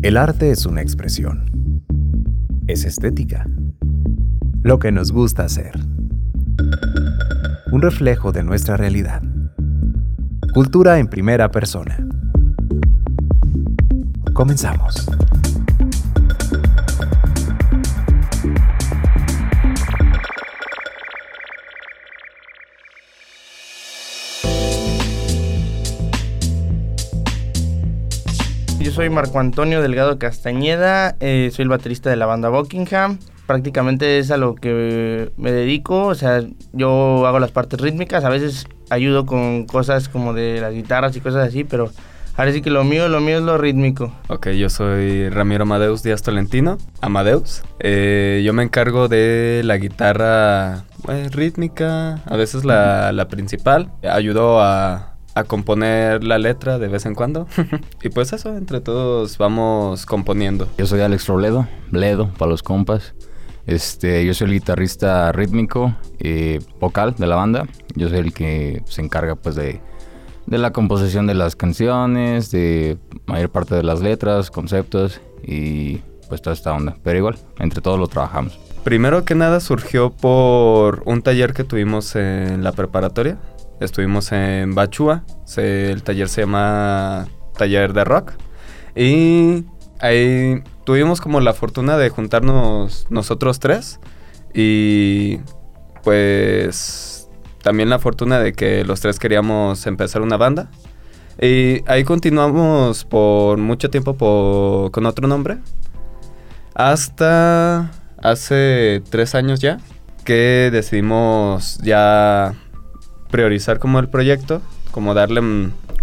El arte es una expresión. Es estética. Lo que nos gusta hacer. Un reflejo de nuestra realidad. Cultura en primera persona. Comenzamos. Yo soy Marco Antonio Delgado Castañeda, eh, soy el baterista de la banda Buckingham. Prácticamente es a lo que me dedico, o sea, yo hago las partes rítmicas, a veces ayudo con cosas como de las guitarras y cosas así, pero ahora sí que lo mío, lo mío es lo rítmico. Ok, yo soy Ramiro Amadeus Díaz Tolentino, Amadeus. Eh, yo me encargo de la guitarra eh, rítmica, a veces la principal. Ayudo a, a componer la letra de vez en cuando. y pues eso, entre todos vamos componiendo. Yo soy Alex Robledo, Bledo para los compas. Este, yo soy el guitarrista rítmico y vocal de la banda. Yo soy el que se encarga pues de, de la composición de las canciones, de mayor parte de las letras, conceptos y pues toda esta onda. Pero igual, entre todos lo trabajamos. Primero que nada surgió por un taller que tuvimos en la preparatoria. Estuvimos en Bachúa, el taller se llama Taller de Rock. Y ahí tuvimos como la fortuna de juntarnos nosotros tres. Y pues también la fortuna de que los tres queríamos empezar una banda. Y ahí continuamos por mucho tiempo po- con otro nombre. Hasta hace tres años ya que decidimos ya priorizar como el proyecto, como darle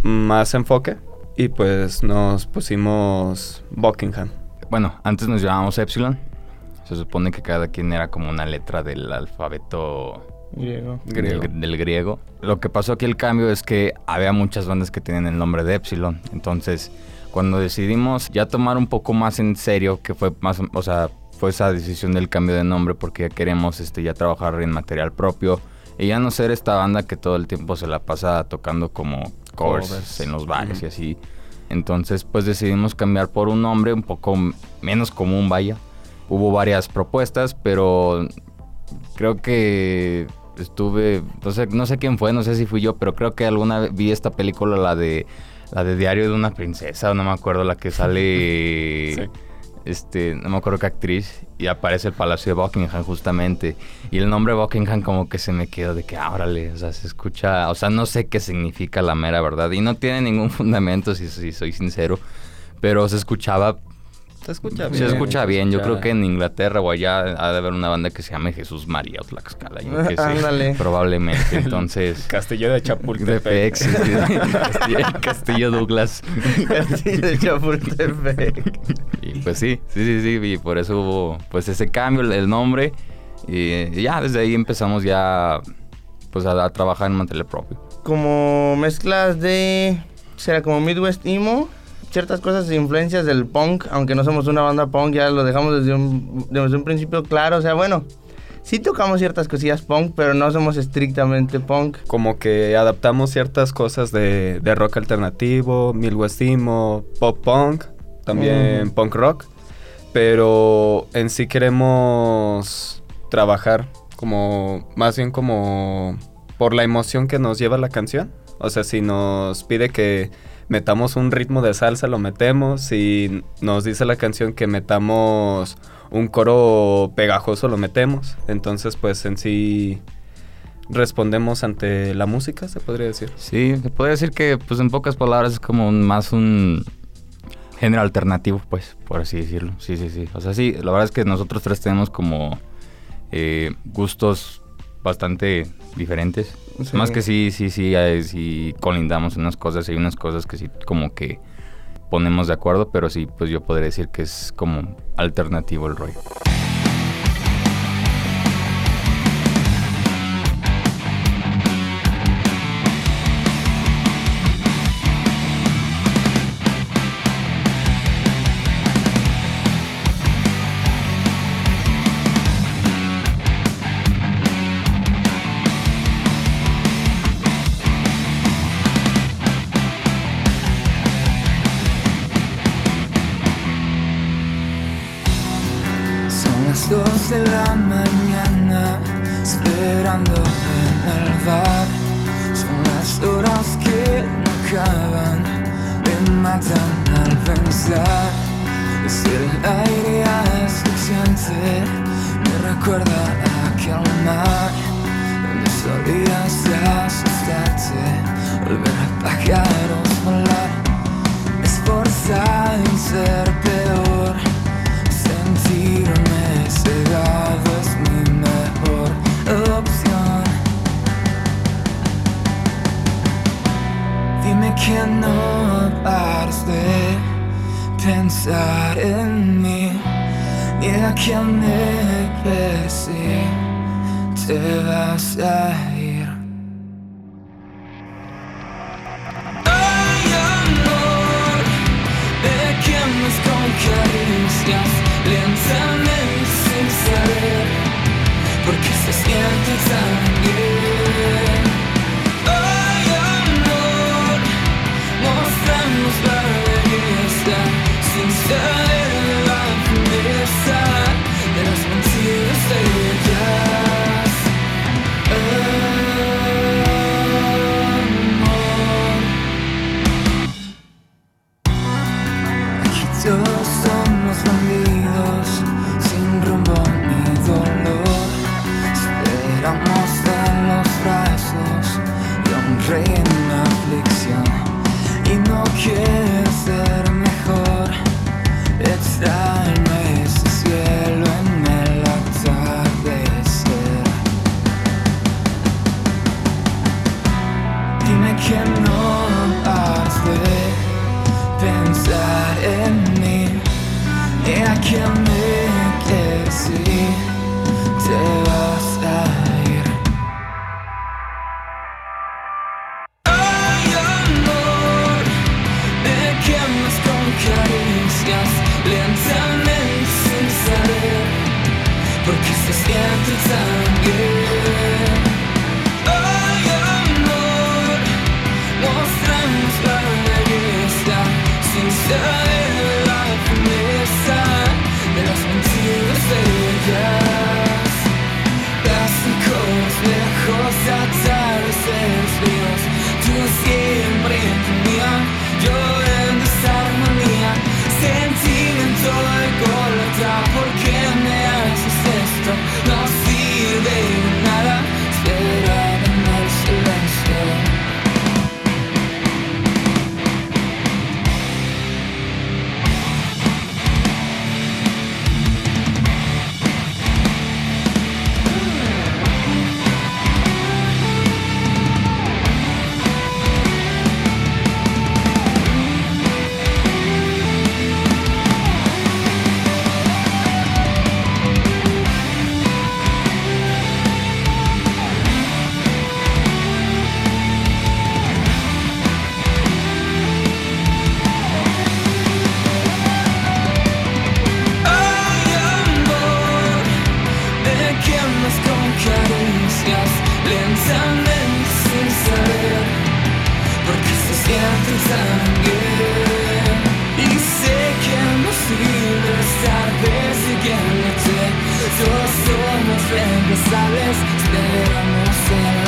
más enfoque y pues nos pusimos Buckingham. Bueno, antes nos llamábamos Epsilon. Se supone que cada quien era como una letra del alfabeto Griego. Griego. Del, del griego. Lo que pasó aquí el cambio es que había muchas bandas que tienen el nombre de Epsilon. Entonces, cuando decidimos ya tomar un poco más en serio, que fue más, o sea, fue esa decisión del cambio de nombre porque ya queremos este ya trabajar en material propio y ya no ser esta banda que todo el tiempo se la pasa tocando como covers, Covers. en los bares y así. Entonces, pues decidimos cambiar por un nombre un poco menos común, vaya. Hubo varias propuestas, pero creo que estuve, no sé, no sé quién fue, no sé si fui yo, pero creo que alguna vez vi esta película, la de la de Diario de una princesa, no me acuerdo, la que sale Sí. Este, no me acuerdo qué actriz y aparece el Palacio de Buckingham justamente. Y el nombre Buckingham como que se me quedó de que árale, o sea, se escucha, o sea, no sé qué significa la mera verdad y no tiene ningún fundamento si, si soy sincero, pero se escuchaba Se escucha se escucha bien. Yo escucha- creo que en Inglaterra o allá ha de haber una banda que se llame Jesús María o Tlaxcala. Yo sé. Probablemente. Entonces. Castillo de Chapultepec. Castillo, Castillo Douglas. Sí, de Chapultepec. Y pues sí, sí, sí, sí. Y por eso hubo pues ese cambio, el, nombre. Y ya desde ahí empezamos ya pues a, a trabajar en material propio. Como mezclas de. Será como Midwest Emo. Ciertas cosas de influencias del punk, aunque no somos una banda punk, ya lo dejamos desde un, desde un principio claro. O sea, bueno, sí tocamos ciertas cosillas punk, pero no somos estrictamente punk. Como que adaptamos ciertas cosas de, de rock alternativo, Midwest emo, pop punk, también punk rock. Pero en sí queremos trabajar como, más bien como por la emoción que nos lleva la canción. O sea, si nos pide que metamos un ritmo de salsa, lo metemos. Si nos dice la canción que metamos un coro pegajoso, lo metemos. Entonces, pues en sí respondemos ante la música, se podría decir. Sí, se podría decir que pues en pocas palabras es como más un género alternativo, pues, por así decirlo. Sí, sí, sí. O sea, sí, la verdad es que nosotros tres tenemos como eh, gustos bastante diferentes. Sí. Más que sí, sí, sí, sí colindamos unas cosas hay unas cosas que sí como que ponemos de acuerdo, pero sí, pues yo podría decir que es como alternativo el rollo. Me matan al pensar. Es el aire asfixiante, me recuerda a aquel mar donde solías asustarte, volver a pájaros volar, esforzar en ser que no pares de pensar en mí, niega que me pese, te vas a lentamente sin saber, porque se siente tan bien. Y sé que no sirve estar todos somos esperamos en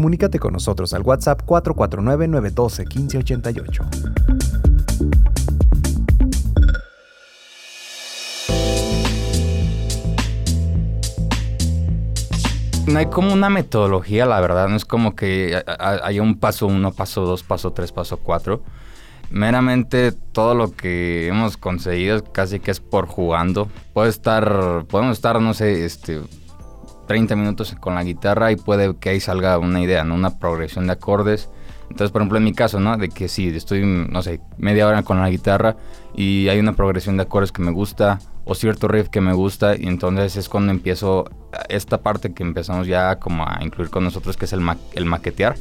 Comunícate con nosotros al WhatsApp 449-912-1588. No hay como una metodología, la verdad. No es como que haya un paso uno, paso dos, paso tres, paso cuatro. Meramente todo lo que hemos conseguido casi que es por jugando. Puede estar, podemos estar, no sé, este, 30 minutos con la guitarra y puede que ahí salga una idea, ¿no? Una progresión de acordes. Entonces, por ejemplo, en mi caso, ¿no? De que sí, estoy, no sé, media hora con la guitarra y hay una progresión de acordes que me gusta o cierto riff que me gusta y entonces es cuando empiezo esta parte que empezamos ya como a incluir con nosotros que es el maquetear.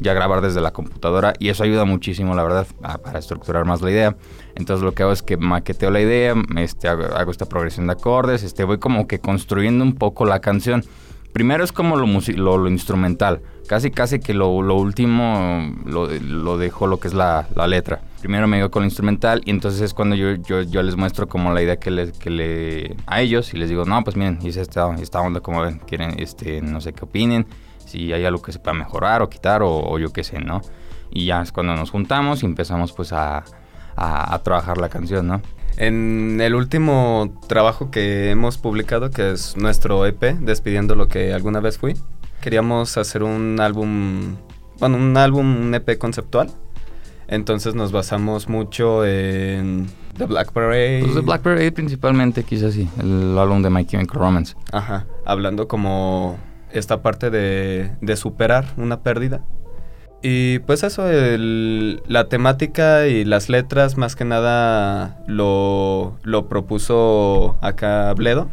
Ya grabar desde la computadora y eso ayuda muchísimo, la verdad, a- para estructurar más la idea. Entonces lo que hago es que maqueteo la idea, este, hago, hago esta progresión de acordes, este, voy como que construyendo un poco la canción. Primero es como lo, lo, lo instrumental, casi casi que lo, lo último lo, lo dejo lo que es la, la letra. Primero me digo con lo instrumental y entonces es cuando yo, yo, yo les muestro como la idea que le, que le a ellos y les digo, no, pues miren, hice esta, esta onda, como ven, quieren, este, no sé qué opinen, si hay algo que se pueda mejorar o quitar o, o yo qué sé, ¿no? Y ya es cuando nos juntamos y empezamos pues a, a, a trabajar la canción, ¿no? En el último trabajo que hemos publicado, que es nuestro EP, Despidiendo lo que alguna vez fui, queríamos hacer un álbum, bueno, un álbum, un EP conceptual. Entonces nos basamos mucho en The Black Parade. Pues de Black Parade principalmente, quizás sí, el álbum de My Chemical Romance. Ajá, hablando como esta parte de, de superar una pérdida. Y pues eso, el- la temática y las letras más que nada lo, lo propuso acá Bledo.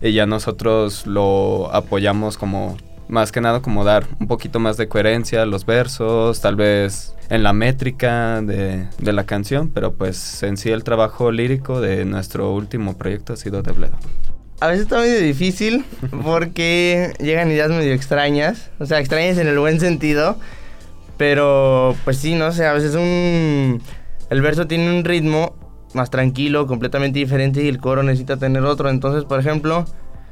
Y ya nosotros lo apoyamos como, más que nada como dar un poquito más de coherencia a los versos, tal vez en la métrica de, de la canción, pero pues en sí el trabajo lírico de nuestro último proyecto ha sido de Bledo. A veces está medio difícil porque llegan ideas medio extrañas. O sea, extrañas en el buen sentido. Pero, pues sí, no sé, a veces un... El verso tiene un ritmo más tranquilo, completamente diferente y el coro necesita tener otro. Entonces, por ejemplo,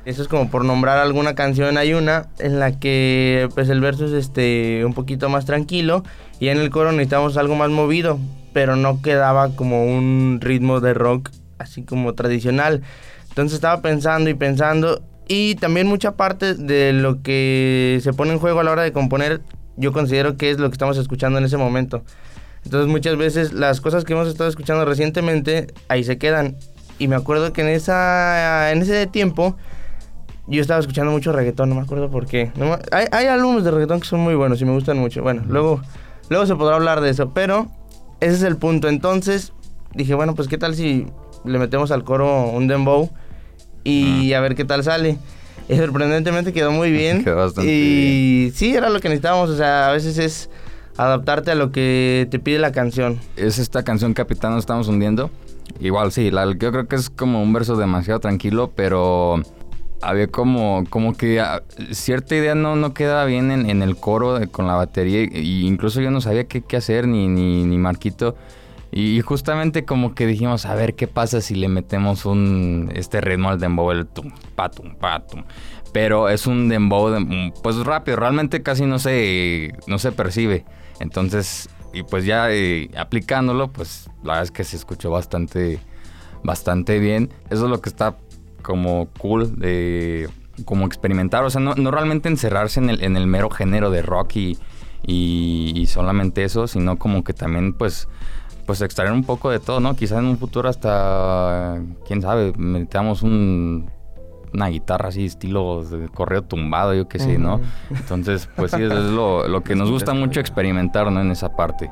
eso es como por nombrar alguna canción. Hay una en la que pues el verso es este un poquito más tranquilo y en el coro necesitamos algo más movido, pero no quedaba como un ritmo de rock así como tradicional. Entonces estaba pensando y pensando y también mucha parte de lo que se pone en juego a la hora de componer yo considero que es lo que estamos escuchando en ese momento. Entonces muchas veces las cosas que hemos estado escuchando recientemente ahí se quedan. Y me acuerdo que en, esa, en ese tiempo yo estaba escuchando mucho reggaetón, no me acuerdo por qué. No me- hay, hay álbumes de reggaetón que son muy buenos y me gustan mucho. Bueno, luego, luego se podrá hablar de eso, pero ese es el punto. Entonces dije, bueno, pues qué tal si le metemos al coro un dembow y a ver qué tal sale. Y sorprendentemente quedó muy bien. Quedó bastante y sí, era lo que necesitábamos. O sea, a veces es adaptarte a lo que te pide la canción. es esta canción Capitán nos estamos hundiendo. Igual sí, la, yo creo que es como un verso demasiado tranquilo, pero había como, como que ah, cierta idea no, no quedaba bien en, en el coro de- con la batería. Y incluso yo no sabía qué, qué hacer, ni, ni, ni Marquito. Y, justamente como que dijimos, a ver qué pasa si le metemos un este ritmo al dembow, el tum, patum, patum. Pero es un dembow de- mm, pues rápido, realmente casi no se, no se percibe. Entonces, y pues ya eh, aplicándolo, pues la verdad es que se escuchó bastante, bastante bien. Eso es lo que está como cool de como experimentar. O sea, no, no realmente encerrarse en el, en el mero género de rock y, y- y solamente eso, sino como que también pues pues extraer un poco de todo, ¿no? Quizás en un futuro hasta, quién sabe, metamos un, una guitarra así estilo de correo tumbado, yo qué sé, ¿no? Entonces, pues sí, eso es lo, lo que nos gusta mucho experimentar, ¿no? En esa parte.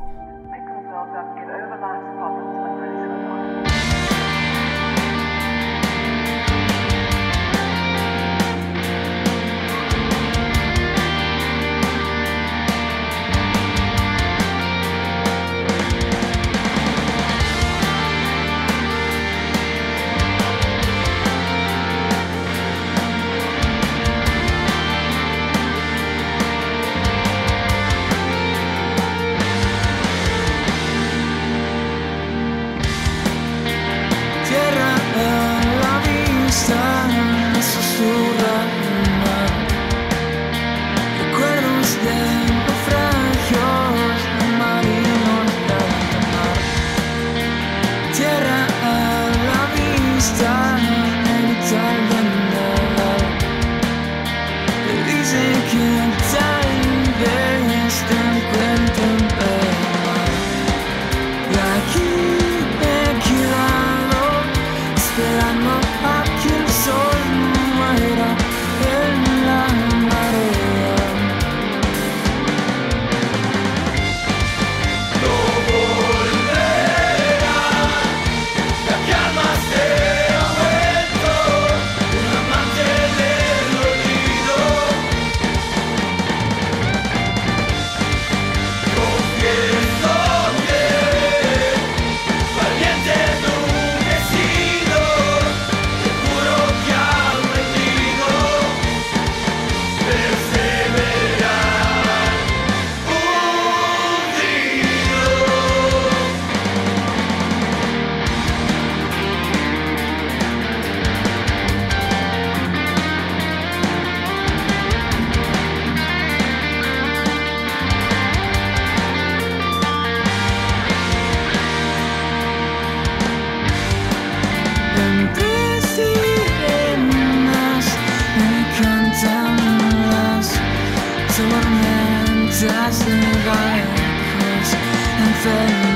heaven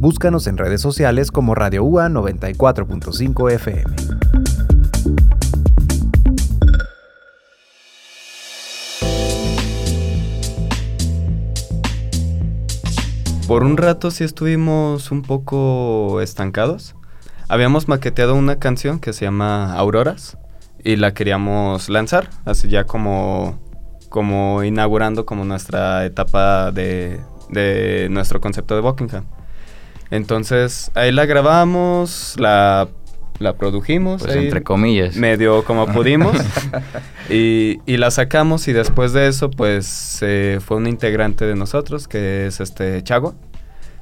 Búscanos en redes sociales como Radio UA 94.5 FM. Por un rato sí estuvimos un poco estancados. Habíamos maqueteado una canción que se llama Auroras y la queríamos lanzar, así ya como, como inaugurando como nuestra etapa de, de nuestro concepto de Buckingham. Entonces ahí la grabamos, la, la produjimos. Pues ahí entre comillas. medio como pudimos y, y la sacamos y después de eso pues eh, fue un integrante de nosotros que es este Chago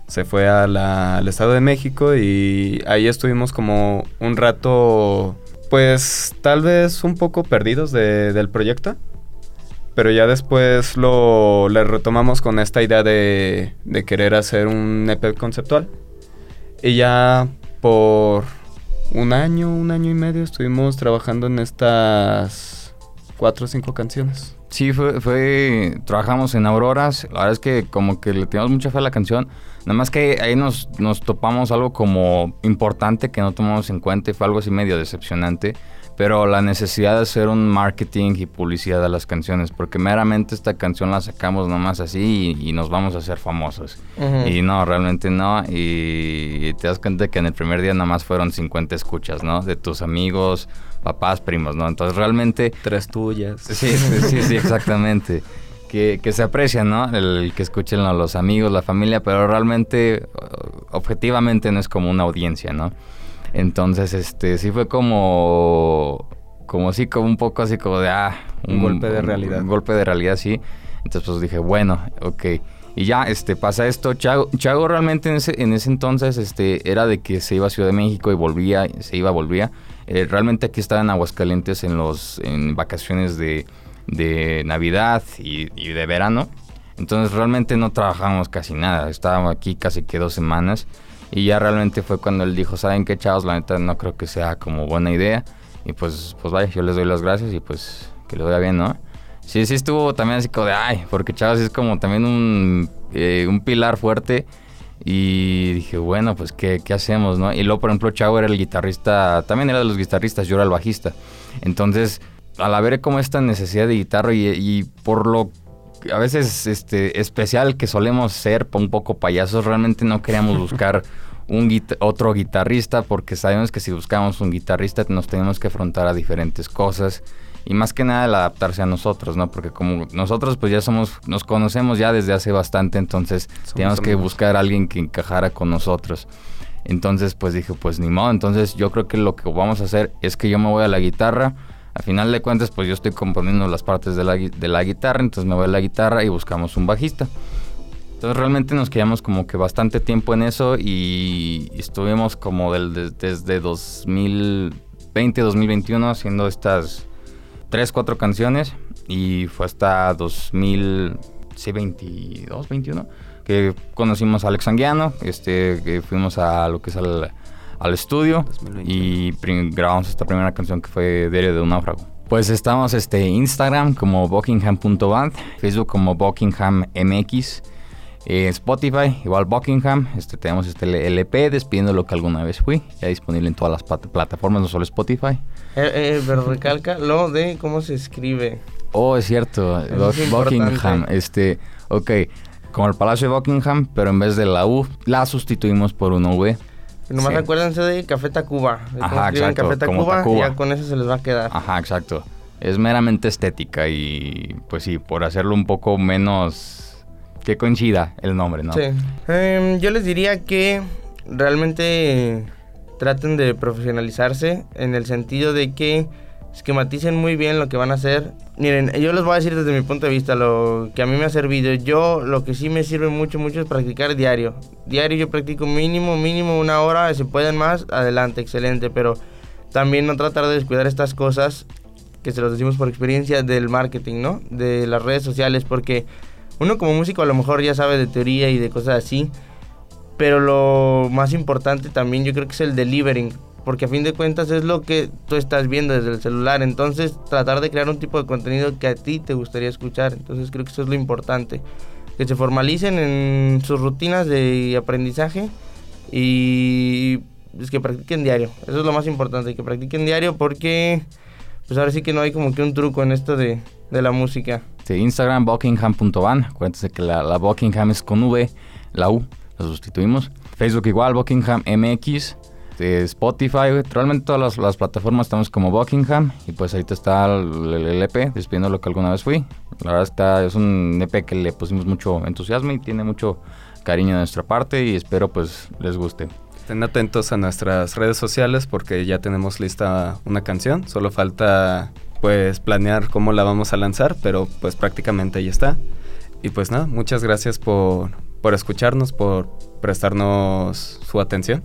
se fue a la- al Estado de México y ahí estuvimos como un rato pues tal vez un poco perdidos de- del proyecto pero ya después lo le retomamos con esta idea de, de querer hacer un EP conceptual. Y ya por un año, un año y medio estuvimos trabajando en estas cuatro o cinco canciones. Sí, fue, fue, trabajamos en Auroras, la verdad es que como que le teníamos mucha fe a la canción, nada más que ahí nos, nos topamos algo como importante que no tomamos en cuenta y fue algo así medio decepcionante, pero la necesidad de hacer un marketing y publicidad a las canciones, porque meramente esta canción la sacamos nomás así y, y nos vamos a hacer famosos. Y no, realmente no. Y te das cuenta que en el primer día nada más fueron 50 escuchas, ¿no? De tus amigos, papás, primos, ¿no? Entonces realmente... Tres tuyas. Sí, sí, sí, sí, exactamente. Que, que se aprecia, ¿no? El que escuchen a los amigos, la familia, pero realmente, objetivamente no es como una audiencia, ¿no? Entonces, este, sí fue como, como sí, como un poco así como de, ah, Un golpe de realidad. Un golpe de realidad, sí. Entonces, pues dije, bueno, ok. Y ya, este, pasa esto. Chago, Chago realmente en ese, en ese entonces, este, era de que se iba a Ciudad de México y volvía, se iba, volvía. Eh, realmente aquí estaba en Aguascalientes en los, en vacaciones de, de Navidad y, y de verano. Entonces realmente no trabajamos casi nada. Estábamos aquí casi que dos semanas. Y ya realmente fue cuando él dijo, ¿saben qué, chavos? La neta no creo que sea como buena idea. Y pues, pues vaya, yo les doy las gracias y pues que les vaya bien, ¿no? Sí, sí estuvo también así como de, ay, porque Chavas es como también un, eh, un pilar fuerte. Y dije, bueno, pues ¿qué, qué hacemos, ¿no? Y luego, por ejemplo, Chavo era el guitarrista, también era de los guitarristas, yo era el bajista. Entonces, al haber como esta necesidad de guitarra y, y por lo a veces este, especial que solemos ser un poco payasos, realmente no queríamos buscar un guita- otro guitarrista porque sabemos que si buscamos un guitarrista nos tenemos que afrontar a diferentes cosas y más que nada el adaptarse a nosotros, ¿no? Porque como nosotros pues ya somos, nos conocemos ya desde hace bastante, entonces teníamos que amigos. buscar a alguien que encajara con nosotros. Entonces pues dije, pues ni modo, entonces yo creo que lo que vamos a hacer es que yo me voy a la guitarra, a final de cuentas pues yo estoy componiendo las partes de la, de la guitarra, entonces me voy a la guitarra y buscamos un bajista. Entonces realmente nos quedamos como que bastante tiempo en eso y estuvimos como del- de- desde 2020, 2021 haciendo estas 3, 4 canciones y fue hasta 2022, 21 que conocimos a Alex Anguiano, este, que fuimos a lo que es al, al estudio 2021. y grabamos esta primera canción que fue Diario de un náufrago. Pues estamos este Instagram como buckingham.band, Facebook como buckinghammx, eh, Spotify igual Buckingham, este tenemos este LP despidiendo lo que alguna vez fui, ya disponible en todas las plat- plataformas, no solo Spotify. Eh, eh, pero recalca lo de cómo se escribe. Oh, es cierto, es Buckingham, este, ok, como el Palacio de Buckingham, pero en vez de la U, la sustituimos por una V. Nomás Sí. acuérdense de Café Tacuba. De Ajá, exacto, Café como Tacuba, y Tacuba. ya con eso se les va a quedar. Ajá, exacto. Es meramente estética y pues sí, por hacerlo un poco menos que coincida el nombre, ¿no? Sí. Em, yo les diría que realmente traten de profesionalizarse en el sentido de que esquematicen muy bien lo que van a hacer. Miren, yo les voy a decir desde mi punto de vista lo que a mí me ha servido. Yo lo que sí me sirve mucho, mucho es practicar diario. Diario yo practico mínimo, mínimo una hora. Si pueden más, adelante, excelente. Pero también no tratar de descuidar estas cosas que se los decimos por experiencia del marketing, ¿no? De las redes sociales, porque uno como músico a lo mejor ya sabe de teoría y de cosas así, pero lo más importante también yo creo que es el delivering, porque a fin de cuentas es lo que tú estás viendo desde el celular, entonces tratar de crear un tipo de contenido que a ti te gustaría escuchar, entonces creo que eso es lo importante, que se formalicen en sus rutinas de aprendizaje y pues, que practiquen diario, eso es lo más importante, que practiquen diario porque pues ahora sí que no hay como que un truco en esto de, de la música. Sí, Instagram, buckingham.van. Acuérdense que la, la Buckingham es con V, la U, la sustituimos. Facebook igual, Buckingham MX. Eh, Spotify, realmente todas las, las plataformas estamos como Buckingham. Y pues ahorita está el, el EP, despidiendo lo que alguna vez fui. La verdad está, es un EP que le pusimos mucho entusiasmo y tiene mucho cariño de nuestra parte y espero pues les guste. Estén atentos a nuestras redes sociales porque ya tenemos lista una canción. Solo falta pues planear cómo la vamos a lanzar, pero pues prácticamente ahí está. Y pues nada, muchas gracias por, por escucharnos, por prestarnos su atención.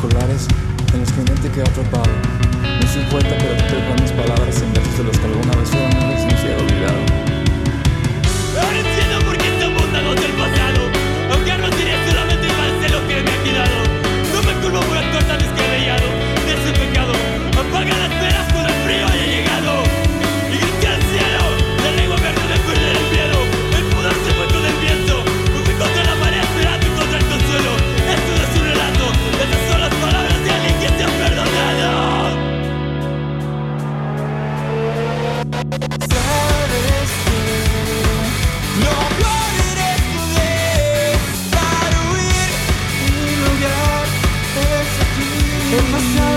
En los que mi mente queda atrapado No soy poeta pero te traigo mis palabras en versos de los que alguna vez fueron se ha olvidado. Ahora entiendo por qué dados del pasado Aunque no diré solamente parece lo que me ha quedado in.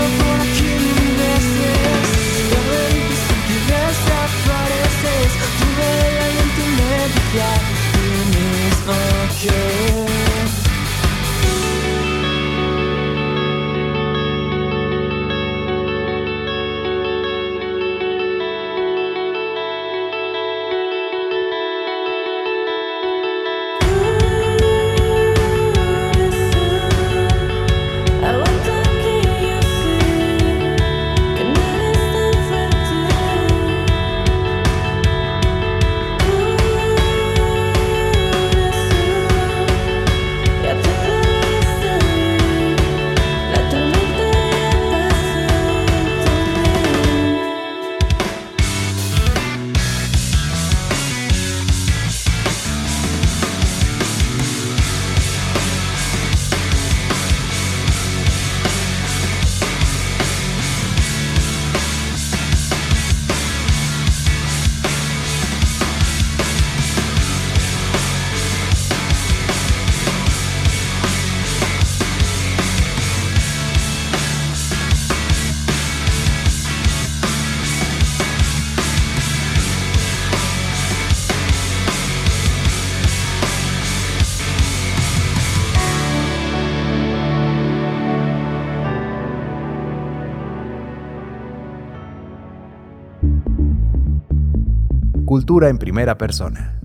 Cultura en primera persona.